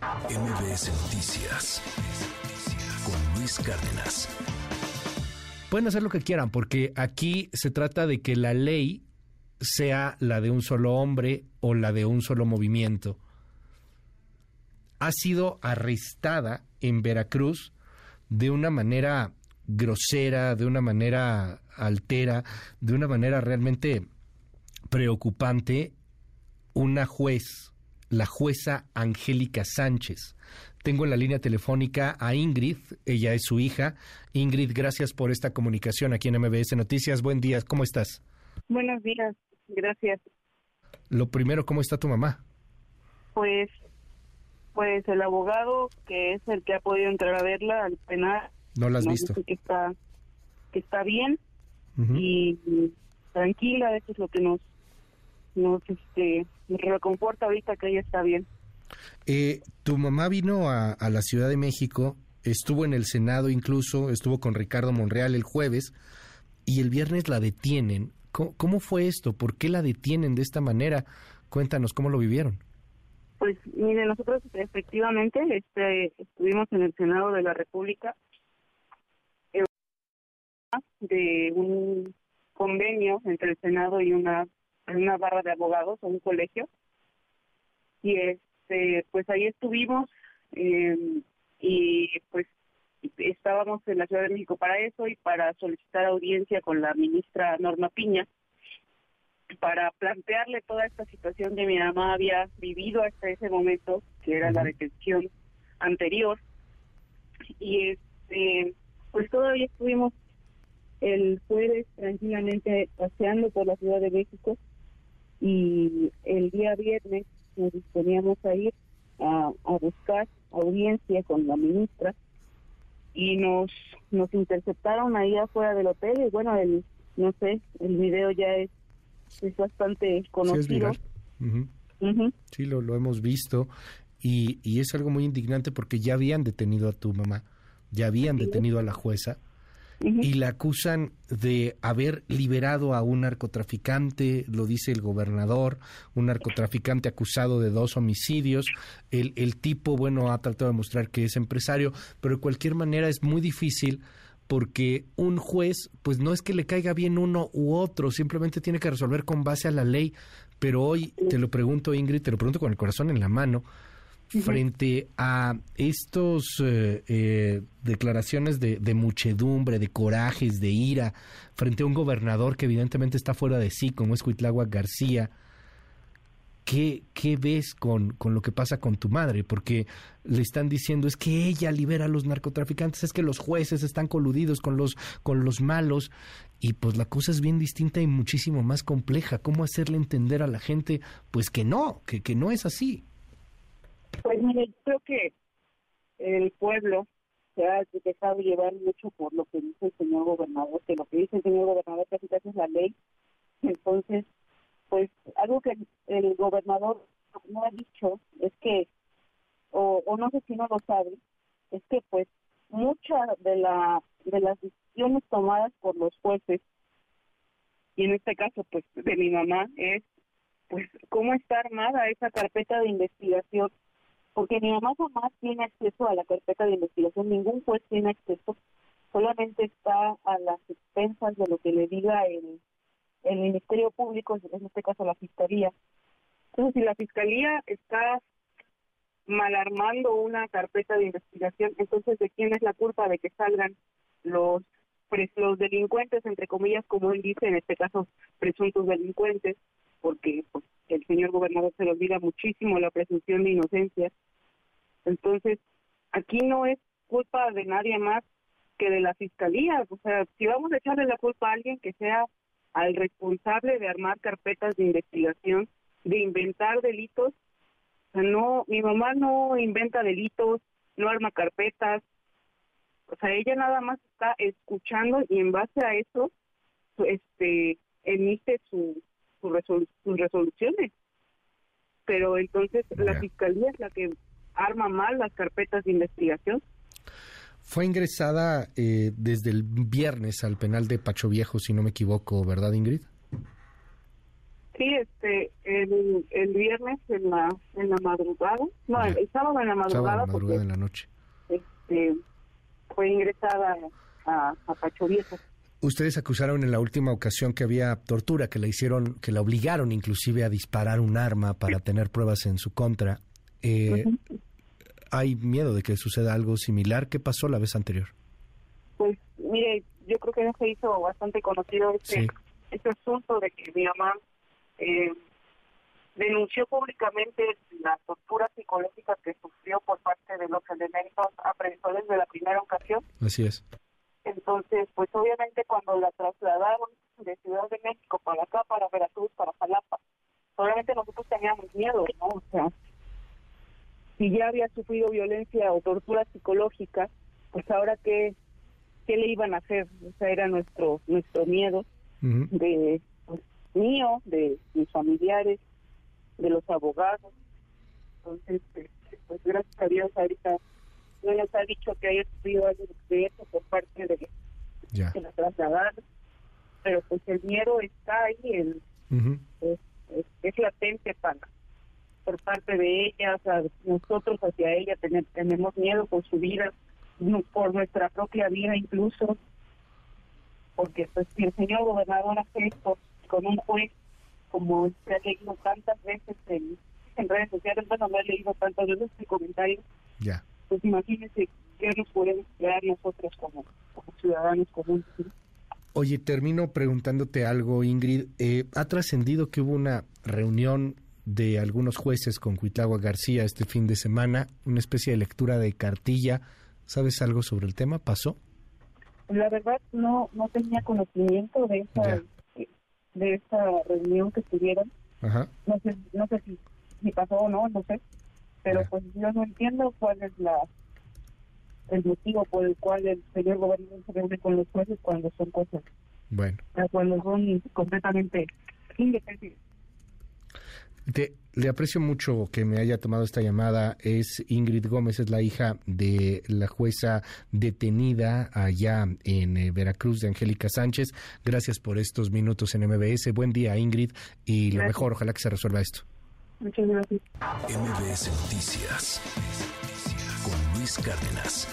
MBS Noticias con Luis Cárdenas. Pueden hacer lo que quieran porque aquí se trata de que la ley sea la de un solo hombre o la de un solo movimiento. Ha sido arrestada en Veracruz de una manera grosera, de una manera altera, de una manera realmente preocupante, una juez, la jueza Angélica Sánchez. Tengo en la línea telefónica a Ingrid, ella es su hija. Ingrid, gracias por esta comunicación aquí en MBS Noticias. Buen día, ¿cómo estás? Buenos días, gracias. Lo primero, ¿cómo está tu mamá? Pues, pues el abogado que es el que ha podido entrar a verla al penal. No la has visto. Que está, que está bien y, tranquila, eso es lo que nos, nos, este, reconforta ahorita que ella está bien. Eh, tu mamá vino a, a, la Ciudad de México, estuvo en el Senado incluso, estuvo con Ricardo Monreal el jueves y el viernes la detienen. ¿Cómo, ¿Cómo, fue esto? ¿Por qué la detienen de esta manera? Cuéntanos cómo lo vivieron. Pues mire, nosotros efectivamente este, estuvimos en el Senado de la República de un convenio entre el Senado y una una barra de abogados o un colegio. Y este pues ahí estuvimos eh, y pues estábamos en la Ciudad de México para eso y para solicitar audiencia con la ministra Norma Piña para plantearle toda esta situación que mi mamá había vivido hasta ese momento, que era la detención anterior. Y este, pues todavía estuvimos el jueves tranquilamente paseando por la Ciudad de México y el día viernes nos disponíamos a ir a, a buscar audiencia con la ministra y nos nos interceptaron ahí afuera del hotel y bueno el no sé el video ya es es bastante conocido sí, uh -huh. Uh -huh. sí lo, lo hemos visto y, y es algo muy indignante porque ya habían detenido a tu mamá ya habían sí. detenido a la jueza Y la acusan de haber liberado a un narcotraficante, lo dice el gobernador, un narcotraficante acusado de dos homicidios. El, el tipo, bueno, ha tratado de mostrar que es empresario, pero de cualquier manera es muy difícil porque un juez, pues no es que le caiga bien uno u otro, simplemente tiene que resolver con base a la ley. Pero hoy te lo pregunto, Ingrid, te lo pregunto con el corazón en la mano, frente a estos eh, eh, declaraciones de, de, muchedumbre, de corajes, de ira, frente a un gobernador que evidentemente está fuera de sí, como es Cuitlagua García, ¿qué, qué ves con, con, lo que pasa con tu madre? Porque le están diciendo es que ella libera a los narcotraficantes, es que los jueces están coludidos con los, con los malos, y pues la cosa es bien distinta y muchísimo más compleja. ¿Cómo hacerle entender a la gente pues que no, que, que no es así? Pues mire, creo que el pueblo se ha dejado llevar mucho por lo que dice el señor gobernador, que lo que dice el señor gobernador casi casi es la ley. Entonces, pues algo que el gobernador no ha dicho es que, o, o no sé si no lo sabe, es que pues muchas de la de las decisiones tomadas por los jueces y en este caso pues de mi mamá es pues cómo está armada esa carpeta de investigación porque mi mamá jamás tiene acceso a la carpeta de investigación, ningún juez tiene acceso, solamente está a las expensas de lo que le diga el, el Ministerio Público, en este caso la Fiscalía. Entonces, si la Fiscalía está malarmando una carpeta de investigación, entonces, ¿de quién es la culpa de que salgan los los delincuentes, entre comillas, como él dice, en este caso, presuntos delincuentes, porque pues, el señor gobernador se le olvida muchísimo la presunción de inocencia. Entonces, aquí no es culpa de nadie más que de la fiscalía. O sea, si vamos a echarle la culpa a alguien que sea al responsable de armar carpetas de investigación, de inventar delitos, o sea, no, mi mamá no inventa delitos, no arma carpetas, o sea, ella nada más está escuchando y en base a eso, este, emite su, su resolu sus resoluciones. Pero entonces la fiscalía es la que arma mal las carpetas de investigación. Fue ingresada eh, desde el viernes al penal de Pacho Viejo, si no me equivoco, ¿verdad, Ingrid? Sí, este, el, el viernes en la, en la madrugada, no, el, sábado en la madrugada, sábado en la noche. Este, fue ingresada a, a Pacho Ustedes acusaron en la última ocasión que había tortura, que la hicieron, que la obligaron inclusive a disparar un arma para tener pruebas en su contra. Eh, ¿Hay miedo de que suceda algo similar? ¿Qué pasó la vez anterior? Pues mire, yo creo que ya se hizo bastante conocido este, este asunto de que mi mamá eh, denunció públicamente la tortura psicológica que sufrió por parte de los elementos apresores de la primera ocasión. Así es. Entonces, pues obviamente cuando la trasladaron de Ciudad de México para acá, para Veracruz, para Jalapa, obviamente nosotros teníamos miedo, ¿no? O sea, si ya había sufrido violencia o tortura psicológica, pues ahora qué, qué le iban a hacer, o sea, era nuestro nuestro miedo de mío, de mis familiares, de los abogados. Entonces, este, pues gracias a Dios ahorita no nos ha dicho que haya sufrido algo de eso por parte de, ya. la trasladar, pero pues el miedo está ahí, el, es, latente para por parte de ella, nosotros hacia ella tenemos miedo por su vida, por nuestra propia vida incluso, porque pues si el señor gobernador hace esto con un juez, como se ha leído tantas veces en, redes sociales, bueno, no he leído tantas veces este comentario, ya. Pues imagínense qué nos podemos crear nosotros como, ciudadanos comunes. Oye, termino preguntándote algo, Ingrid. Eh, ¿Ha trascendido que hubo una reunión de algunos jueces con Cuitlagua García este fin de semana, una especie de lectura de cartilla? ¿Sabes algo sobre el tema? ¿Pasó? La verdad no no tenía conocimiento de esa de esta reunión que tuvieron. No sé, no sé si, si pasó o no, no sé. Pero pues yo no entiendo cuál es la el motivo por el cual el señor gobernador se reúne con los jueces cuando son cosas. Bueno. Cuando son completamente indefensibles. Te, le aprecio mucho que me haya tomado esta llamada. Es Ingrid Gómez, es la hija de la jueza detenida allá en eh, Veracruz de Angélica Sánchez. Gracias por estos minutos en MBS. Buen día, Ingrid, y lo mejor, ojalá que se resuelva esto. Muchas gracias. MBS Noticias con Luis Cárdenas.